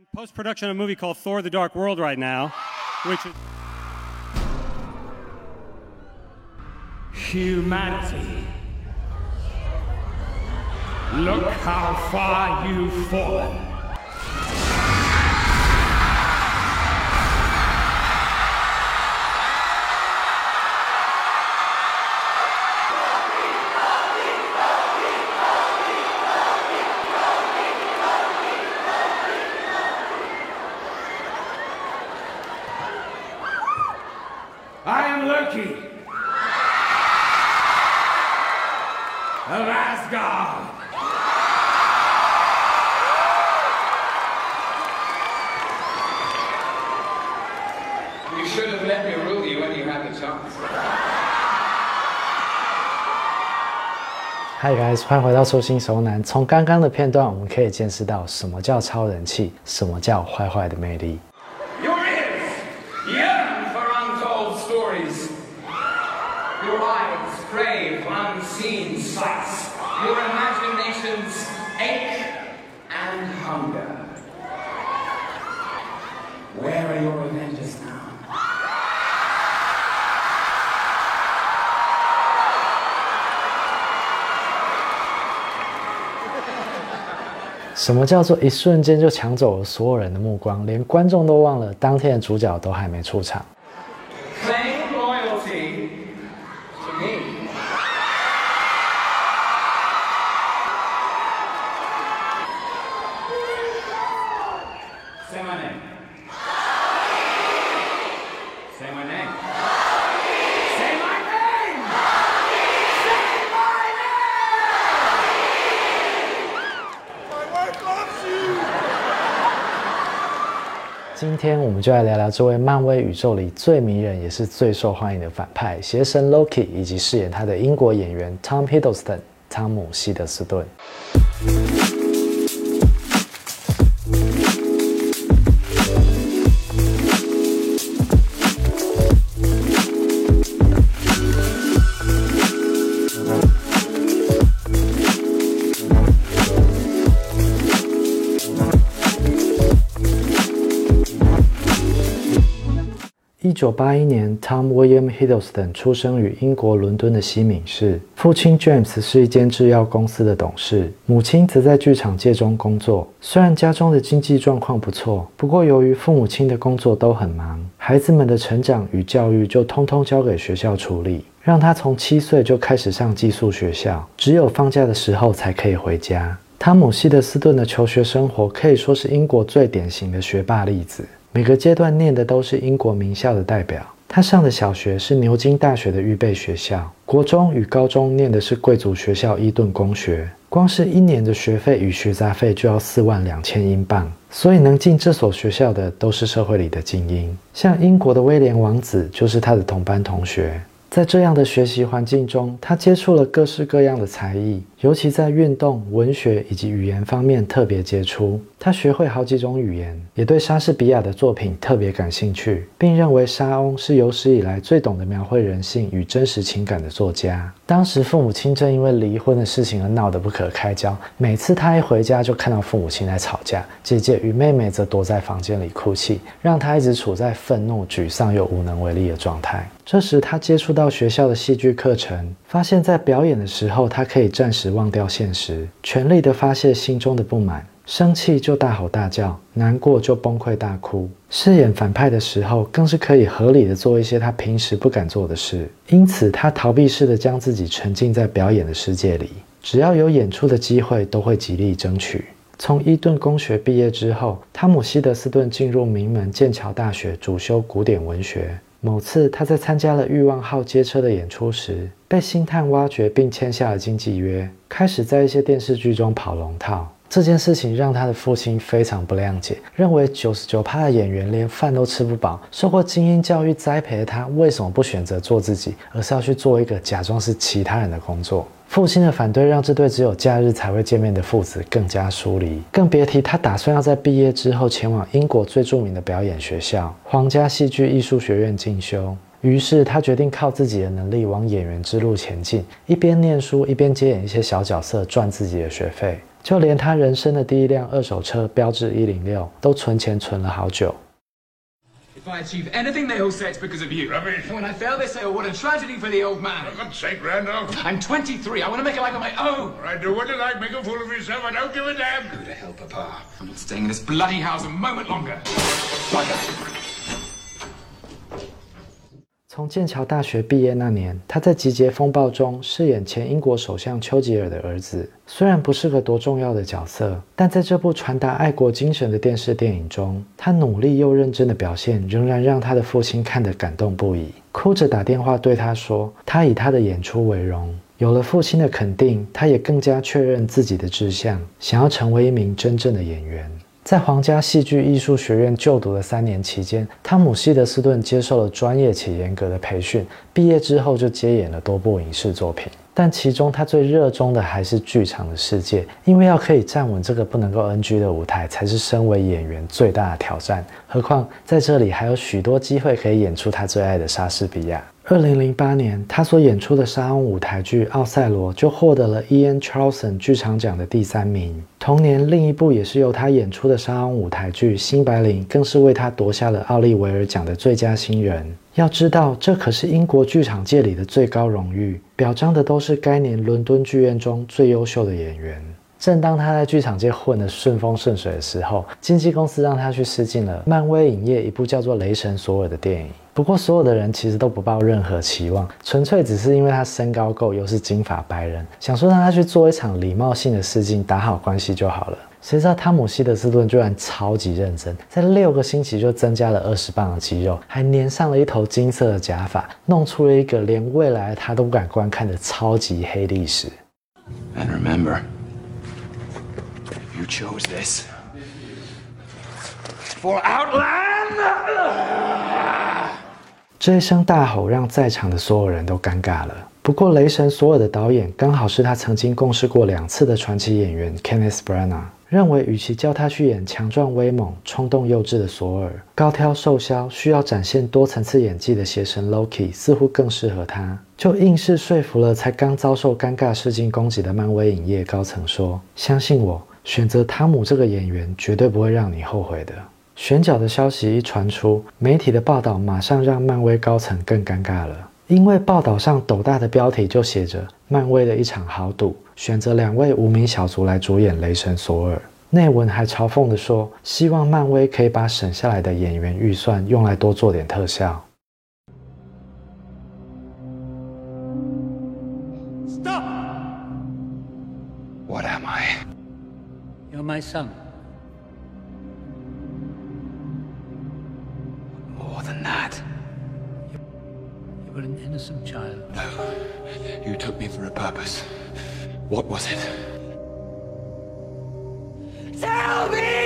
in post production of a movie called Thor the Dark World right now, which is. Humanity. Look how far you've fallen. Of Asgard. You should have let me rule you when you had the chance. Hi guys，欢迎回到初心熟男。从刚刚的片段，我们可以见识到什么叫超人气，什么叫坏坏的魅力。Your ears 什么叫做一瞬间就抢走了所有人的目光，连观众都忘了当天的主角都还没出场。今天我们就来聊聊这位漫威宇宙里最迷人也是最受欢迎的反派邪神 Loki，以及饰演他的英国演员 Tom Hiddleston 汤姆希德斯顿。一九八一年，Tom William Hiddleston 出生于英国伦敦的西敏市。父亲 James 是一间制药公司的董事，母亲则在剧场界中工作。虽然家中的经济状况不错，不过由于父母亲的工作都很忙，孩子们的成长与教育就通通交给学校处理，让他从七岁就开始上寄宿学校，只有放假的时候才可以回家。汤姆·希德斯顿的求学生活可以说是英国最典型的学霸例子。每个阶段念的都是英国名校的代表。他上的小学是牛津大学的预备学校，国中与高中念的是贵族学校伊顿公学。光是一年的学费与学杂费就要四万两千英镑，所以能进这所学校的都是社会里的精英。像英国的威廉王子就是他的同班同学。在这样的学习环境中，他接触了各式各样的才艺，尤其在运动、文学以及语言方面特别杰出。他学会好几种语言，也对莎士比亚的作品特别感兴趣，并认为莎翁是有史以来最懂得描绘人性与真实情感的作家。当时父母亲正因为离婚的事情而闹得不可开交，每次他一回家就看到父母亲在吵架，姐姐与妹妹则躲在房间里哭泣，让他一直处在愤怒、沮丧又无能为力的状态。这时，他接触到学校的戏剧课程，发现，在表演的时候，他可以暂时忘掉现实，全力的发泄心中的不满。生气就大吼大叫，难过就崩溃大哭。饰演反派的时候，更是可以合理的做一些他平时不敢做的事。因此，他逃避式的将自己沉浸在表演的世界里，只要有演出的机会，都会极力争取。从伊顿公学毕业之后，汤姆·希德斯顿进入名门剑桥大学，主修古典文学。某次，他在参加了《欲望号街车》的演出时，被星探挖掘并签下了经纪约，开始在一些电视剧中跑龙套。这件事情让他的父亲非常不谅解，认为九十九趴的演员连饭都吃不饱，受过精英教育栽培的他，为什么不选择做自己，而是要去做一个假装是其他人的工作？父亲的反对让这对只有假日才会见面的父子更加疏离，更别提他打算要在毕业之后前往英国最著名的表演学校——皇家戏剧艺术学院进修。于是他决定靠自己的能力往演员之路前进，一边念书一边接演一些小角色赚自己的学费。就连他人生的第一辆二手车标致一零六，都存钱存了好久。If I achieve anything, they all say it's because of you. Rubbish. And when I fail, they say, oh, what a tragedy for the old man. For God's sake, Randolph. I'm 23. I want to make a life of my own. Right, do what you like. Make a fool of yourself. I don't give a damn. Who the hell, Papa? I'm not staying in this bloody house a moment longer. Bugger. 从剑桥大学毕业那年，他在《集结风暴》中饰演前英国首相丘吉尔的儿子。虽然不是个多重要的角色，但在这部传达爱国精神的电视电影中，他努力又认真的表现，仍然让他的父亲看得感动不已，哭着打电话对他说：“他以他的演出为荣。”有了父亲的肯定，他也更加确认自己的志向，想要成为一名真正的演员。在皇家戏剧艺术学院就读的三年期间，汤姆·希德斯顿接受了专业且严格的培训。毕业之后就接演了多部影视作品，但其中他最热衷的还是剧场的世界，因为要可以站稳这个不能够 NG 的舞台，才是身为演员最大的挑战。何况在这里还有许多机会可以演出他最爱的莎士比亚。二零零八年，他所演出的沙翁舞台剧《奥赛罗》就获得了 Ian Charleson 剧场奖的第三名。同年，另一部也是由他演出的沙翁舞台剧《新白领》更是为他夺下了奥利维尔奖的最佳新人。要知道，这可是英国剧场界里的最高荣誉，表彰的都是该年伦敦剧院中最优秀的演员。正当他在剧场界混得顺风顺水的时候，经纪公司让他去试镜了漫威影业一部叫做《雷神索尔》的电影。不过，所有的人其实都不抱任何期望，纯粹只是因为他身高够，又是金发白人，想说让他去做一场礼貌性的试镜，打好关系就好了。谁知道汤姆·希德斯顿居然超级认真，在六个星期就增加了二十磅的肌肉，还粘上了一头金色的假发，弄出了一个连未来他都不敢观看的超级黑历史。And remember, you chose this. For Outland! 这一声大吼让在场的所有人都尴尬了。不过，雷神索尔的导演刚好是他曾经共事过两次的传奇演员 Kenneth Branagh，认为与其叫他去演强壮威猛、冲动幼稚的索尔，高挑瘦削、需要展现多层次演技的邪神 Loki 似乎更适合他，就硬是说服了才刚遭受尴尬试镜攻击的漫威影业高层说：“相信我，选择汤姆这个演员绝对不会让你后悔的。”选角的消息一传出，媒体的报道马上让漫威高层更尴尬了，因为报道上斗大的标题就写着“漫威的一场豪赌，选择两位无名小卒来主演雷神索尔”。内文还嘲讽地说，希望漫威可以把省下来的演员预算用来多做点特效。Stop! What am I? You're my son. You were an innocent child. No. You took me for a purpose. What was it? Tell me!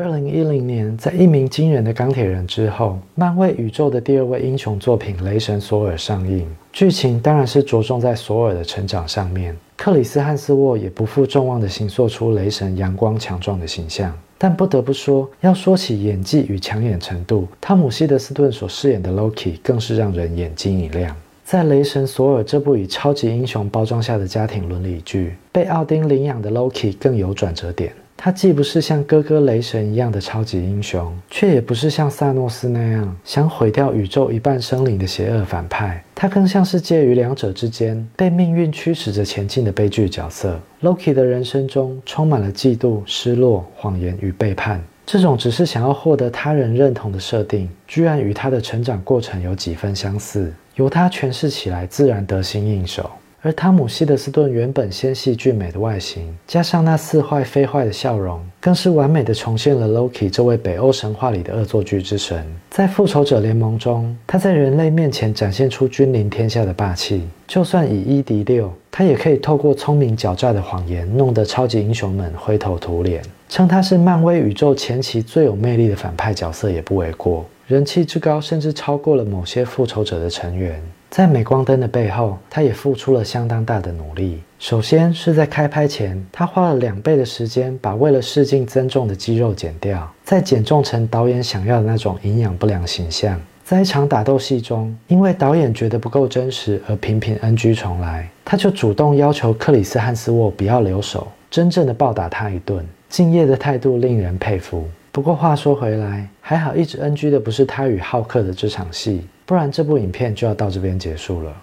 二零一零年，在一名惊人的钢铁人之后，漫威宇宙的第二位英雄作品《雷神索尔》上映。剧情当然是着重在索尔的成长上面。克里斯·汉斯沃也不负众望地形塑出雷神阳光强壮的形象。但不得不说，要说起演技与抢眼程度，汤姆·希德斯顿所饰演的 Loki 更是让人眼睛一亮。在《雷神索尔》这部以超级英雄包装下的家庭伦理剧，被奥丁领养的 Loki 更有转折点。他既不是像哥哥雷神一样的超级英雄，却也不是像萨诺斯那样想毁掉宇宙一半生灵的邪恶反派。他更像是介于两者之间，被命运驱使着前进的悲剧角色。Loki 的人生中充满了嫉妒、失落、谎言与背叛。这种只是想要获得他人认同的设定，居然与他的成长过程有几分相似，由他诠释起来自然得心应手。而汤姆·希德斯顿原本纤细俊美的外形，加上那似坏非坏的笑容，更是完美的重现了 Loki 这位北欧神话里的恶作剧之神。在复仇者联盟中，他在人类面前展现出君临天下的霸气。就算以一敌六，他也可以透过聪明狡诈的谎言，弄得超级英雄们灰头土脸。称他是漫威宇宙前期最有魅力的反派角色也不为过。人气之高，甚至超过了某些复仇者的成员。在镁光灯的背后，他也付出了相当大的努力。首先是在开拍前，他花了两倍的时间把为了试镜增重的肌肉减掉，再减重成导演想要的那种营养不良形象。在一场打斗戏中，因为导演觉得不够真实而频频 NG 重来，他就主动要求克里斯汉斯沃不要留手，真正的暴打他一顿。敬业的态度令人佩服。不过话说回来，还好一直 NG 的不是他与浩克的这场戏，不然这部影片就要到这边结束了。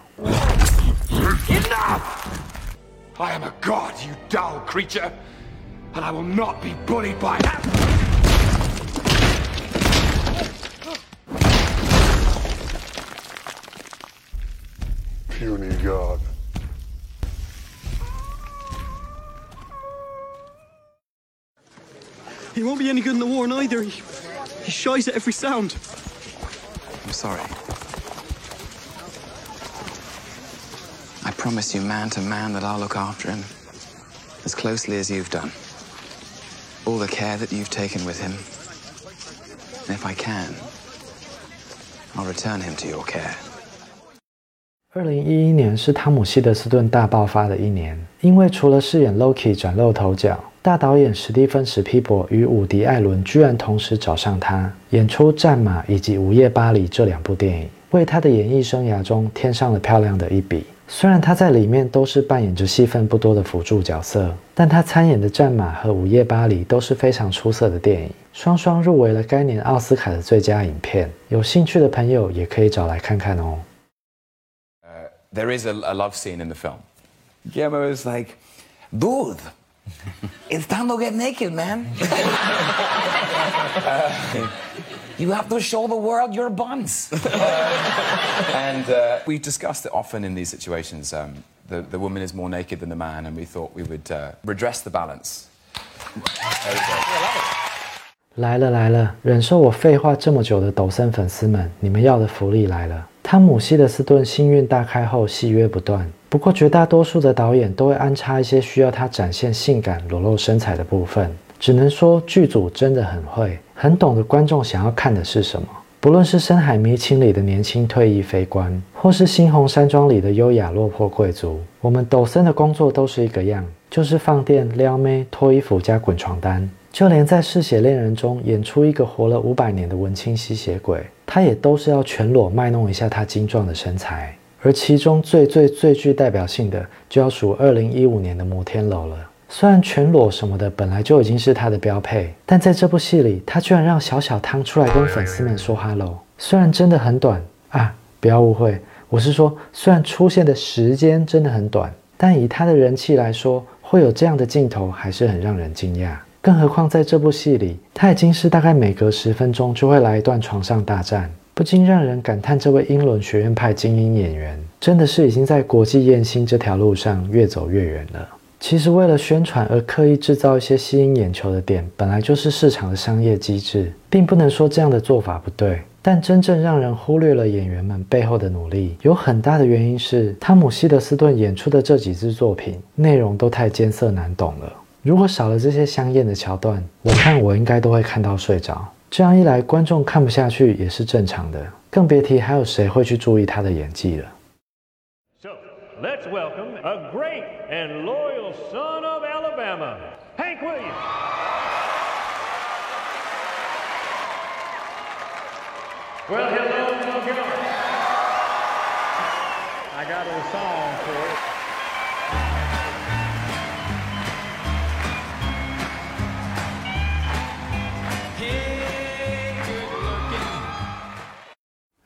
Enough! I am a god, you dull creature, and I will not be bullied by that. Puny god. He won't be any good in the war neither. He, he shies at every sound. I'm sorry. Promise you, man to man, that I'll look after him as closely as you've done. All the care that you've taken with him. And if I can, I'll return him to your care. 二零一一年是汤姆希德斯顿大爆发的一年，因为除了饰演 Loki 崭露头角，大导演史蒂芬史皮伯与伍迪艾伦居然同时找上他，演出《战马》以及《午夜巴黎》这两部电影，为他的演艺生涯中添上了漂亮的一笔。虽然他在里面都是扮演着戏份不多的辅助角色，但他参演的《战马》和《午夜巴黎》都是非常出色的电影，双双入围了该年奥斯卡的最佳影片。有兴趣的朋友也可以找来看看哦。there is a, a love scene in the film. Guillermo is like, dude, it's time to get naked, man. Uh, you have to show the world your buns. And uh, we discussed it often in these situations. Um, the, the woman is more naked than the man, and we thought we would uh, redress the balance. 来了来了，忍受我废话这么久的抖森粉丝们，你们要的福利来了！汤姆希德斯顿幸运大开后，戏约不断。不过绝大多数的导演都会安插一些需要他展现性感、裸露身材的部分。只能说剧组真的很会，很懂得观众想要看的是什么。不论是《深海迷情》里的年轻退役飞官，或是《猩红山庄》里的优雅落魄贵族，我们抖森的工作都是一个样，就是放电、撩妹、脱衣服加滚床单。就连在《嗜血恋人》中演出一个活了五百年的文青吸血鬼，他也都是要全裸卖弄一下他精壮的身材。而其中最最最具代表性的，就要数二零一五年的摩天楼了。虽然全裸什么的本来就已经是他的标配，但在这部戏里，他居然让小小汤出来跟粉丝们说 “hello”。虽然真的很短啊，不要误会，我是说，虽然出现的时间真的很短，但以他的人气来说，会有这样的镜头还是很让人惊讶。更何况在这部戏里，他已经是大概每隔十分钟就会来一段床上大战，不禁让人感叹这位英伦学院派精英演员真的是已经在国际艳星这条路上越走越远了。其实为了宣传而刻意制造一些吸引眼球的点，本来就是市场的商业机制，并不能说这样的做法不对。但真正让人忽略了演员们背后的努力，有很大的原因是汤姆希德斯顿演出的这几支作品内容都太艰涩难懂了。如果少了这些香艳的桥段，我看我应该都会看到睡着。这样一来，观众看不下去也是正常的，更别提还有谁会去注意他的演技了。Let's welcome a great and loyal son of Alabama, Hank Williams. Well, hello, Montgomery. I got a song for it.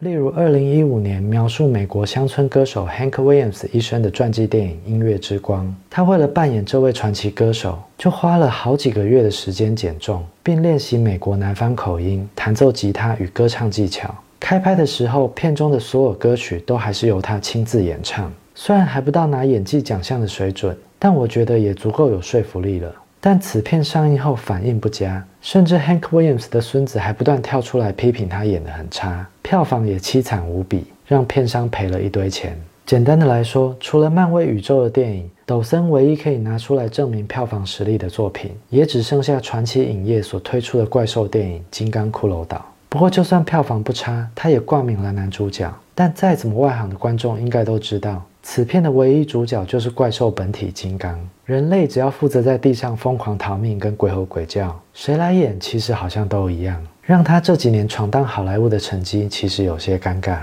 例如，二零一五年描述美国乡村歌手 Hank Williams 一生的传记电影《音乐之光》，他为了扮演这位传奇歌手，就花了好几个月的时间减重，并练习美国南方口音、弹奏吉他与歌唱技巧。开拍的时候，片中的所有歌曲都还是由他亲自演唱。虽然还不到拿演技奖项的水准，但我觉得也足够有说服力了。但此片上映后反应不佳，甚至 Hank Williams 的孙子还不断跳出来批评他演得很差，票房也凄惨无比，让片商赔了一堆钱。简单的来说，除了漫威宇宙的电影，抖森唯一可以拿出来证明票房实力的作品，也只剩下传奇影业所推出的怪兽电影《金刚骷髅岛》。不过，就算票房不差，他也冠名了男主角。但再怎么外行的观众应该都知道，此片的唯一主角就是怪兽本体金刚，人类只要负责在地上疯狂逃命跟鬼吼鬼叫，谁来演其实好像都一样，让他这几年闯荡好莱坞的成绩其实有些尴尬。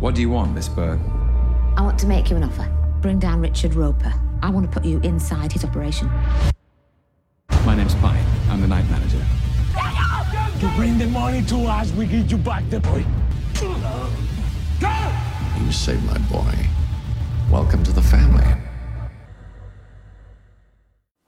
What do you want, Miss Bird? I want to make you an offer. Bring down Richard Roper. I want to put you inside his operation. My name's Pine. I'm the night manager. You bring the money to us, we give you back the boy. You saved my boy. Welcome to the family.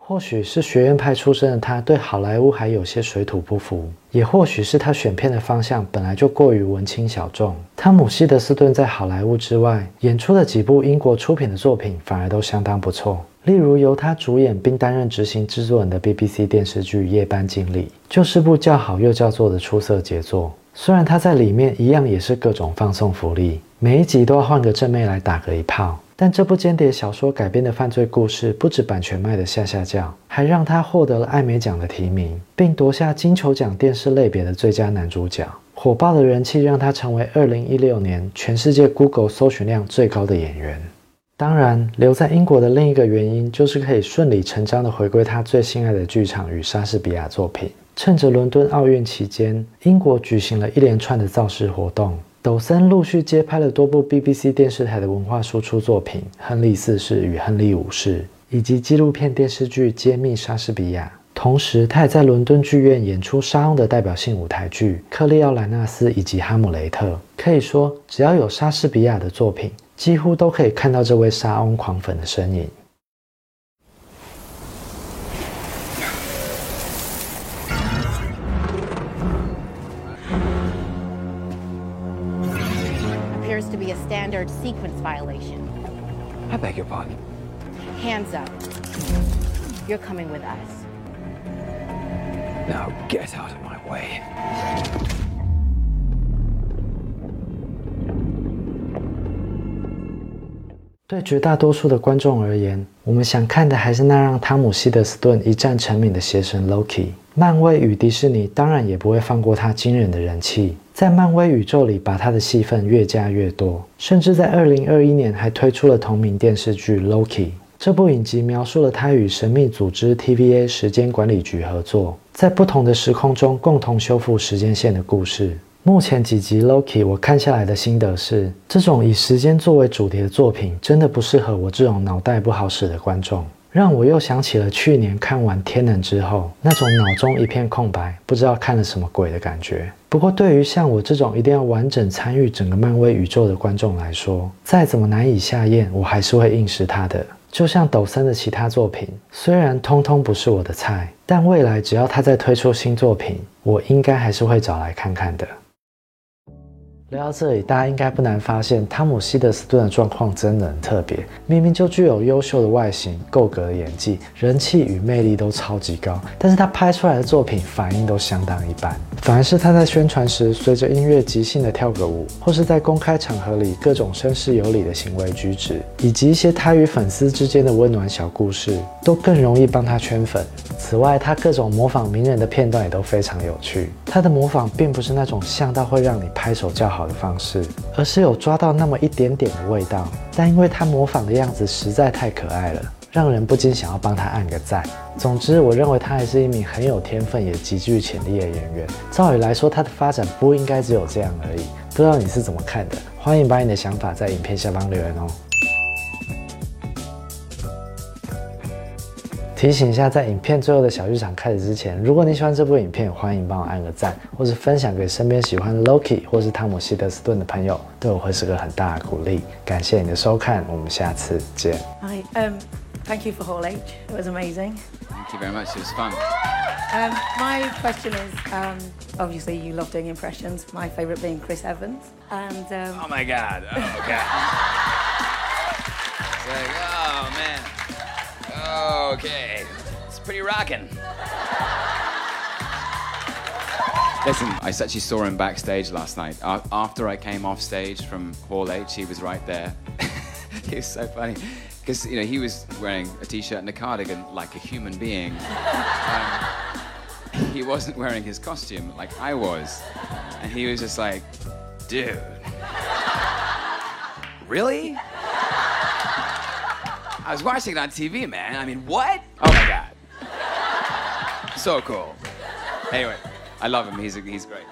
或许是学院派出身的他对好莱坞还有些水土不服，也或许是他选片的方向本来就过于文青小众。汤姆·希德斯顿在好莱坞之外演出的几部英国出品的作品反而都相当不错，例如由他主演并担任执行制作人的 BBC 电视剧《夜班经理》，就是部叫好又叫座的出色杰作。虽然他在里面一样也是各种放送福利，每一集都要换个正妹来打个一炮。但这部间谍小说改编的犯罪故事，不止版权卖得下下叫，还让他获得了艾美奖的提名，并夺下金球奖电视类别的最佳男主角。火爆的人气让他成为2016年全世界 Google 搜寻量最高的演员。当然，留在英国的另一个原因，就是可以顺理成章地回归他最心爱的剧场与莎士比亚作品。趁着伦敦奥运期间，英国举行了一连串的造势活动。抖森陆续接拍了多部 BBC 电视台的文化输出作品，《亨利四世与亨利五世》，以及纪录片电视剧《揭秘莎士比亚》。同时，他也在伦敦剧院演出沙翁的代表性舞台剧《克利奥莱纳斯》以及《哈姆雷特》。可以说，只要有莎士比亚的作品，几乎都可以看到这位沙翁狂粉的身影。Standard sequence violation. I beg your pardon. Hands up. You're coming with us. Now get out of my way. 对绝大多数的观众而言，我们想看的还是那让汤姆·希德斯顿一战成名的邪神 Loki。漫威与迪士尼当然也不会放过他惊人的人气。在漫威宇宙里，把他的戏份越加越多，甚至在二零二一年还推出了同名电视剧《Loki》。这部影集描述了他与神秘组织 TVA 时间管理局合作，在不同的时空中共同修复时间线的故事。目前几集《Loki》我看下来的心得是，这种以时间作为主题的作品，真的不适合我这种脑袋不好使的观众。让我又想起了去年看完《天能》之后那种脑中一片空白，不知道看了什么鬼的感觉。不过，对于像我这种一定要完整参与整个漫威宇宙的观众来说，再怎么难以下咽，我还是会硬食它的。就像抖森的其他作品，虽然通通不是我的菜，但未来只要他再推出新作品，我应该还是会找来看看的。聊到这里，大家应该不难发现，汤姆·希德斯顿的状况真的很特别。明明就具有优秀的外形、够格的演技、人气与魅力都超级高，但是他拍出来的作品反应都相当一般。反而是他在宣传时随着音乐即兴的跳个舞，或是在公开场合里各种绅士有礼的行为举止，以及一些他与粉丝之间的温暖小故事，都更容易帮他圈粉。此外，他各种模仿名人的片段也都非常有趣。他的模仿并不是那种像到会让你拍手叫好的方式，而是有抓到那么一点点的味道。但因为他模仿的样子实在太可爱了，让人不禁想要帮他按个赞。总之，我认为他还是一名很有天分也极具潜力的演员。照理来说，他的发展不应该只有这样而已。不知道你是怎么看的？欢迎把你的想法在影片下方留言哦。提醒一下，在影片最后的小剧场开始之前，如果你喜欢这部影片，欢迎帮我按个赞，或是分享给身边喜欢 Loki 或是汤姆希德斯顿的朋友，对我会是个很大的鼓励。感谢你的收看，我们下次见。Hi, um, thank you for Hall H. It was amazing. Thank you very much. It was fun. Um, my question is, um, obviously you love doing impressions. My favourite being Chris Evans, and um, oh my God, oh God. Okay, it's pretty rocking. Listen, I actually saw him backstage last night. After I came off stage from Hall H, he was right there. he was so funny. Because, you know, he was wearing a t-shirt and a cardigan like a human being. Um, he wasn't wearing his costume like I was. And he was just like, dude. Really? I was watching it on TV, man. I mean, what? Oh my god. So cool. Anyway, I love him. He's, he's great.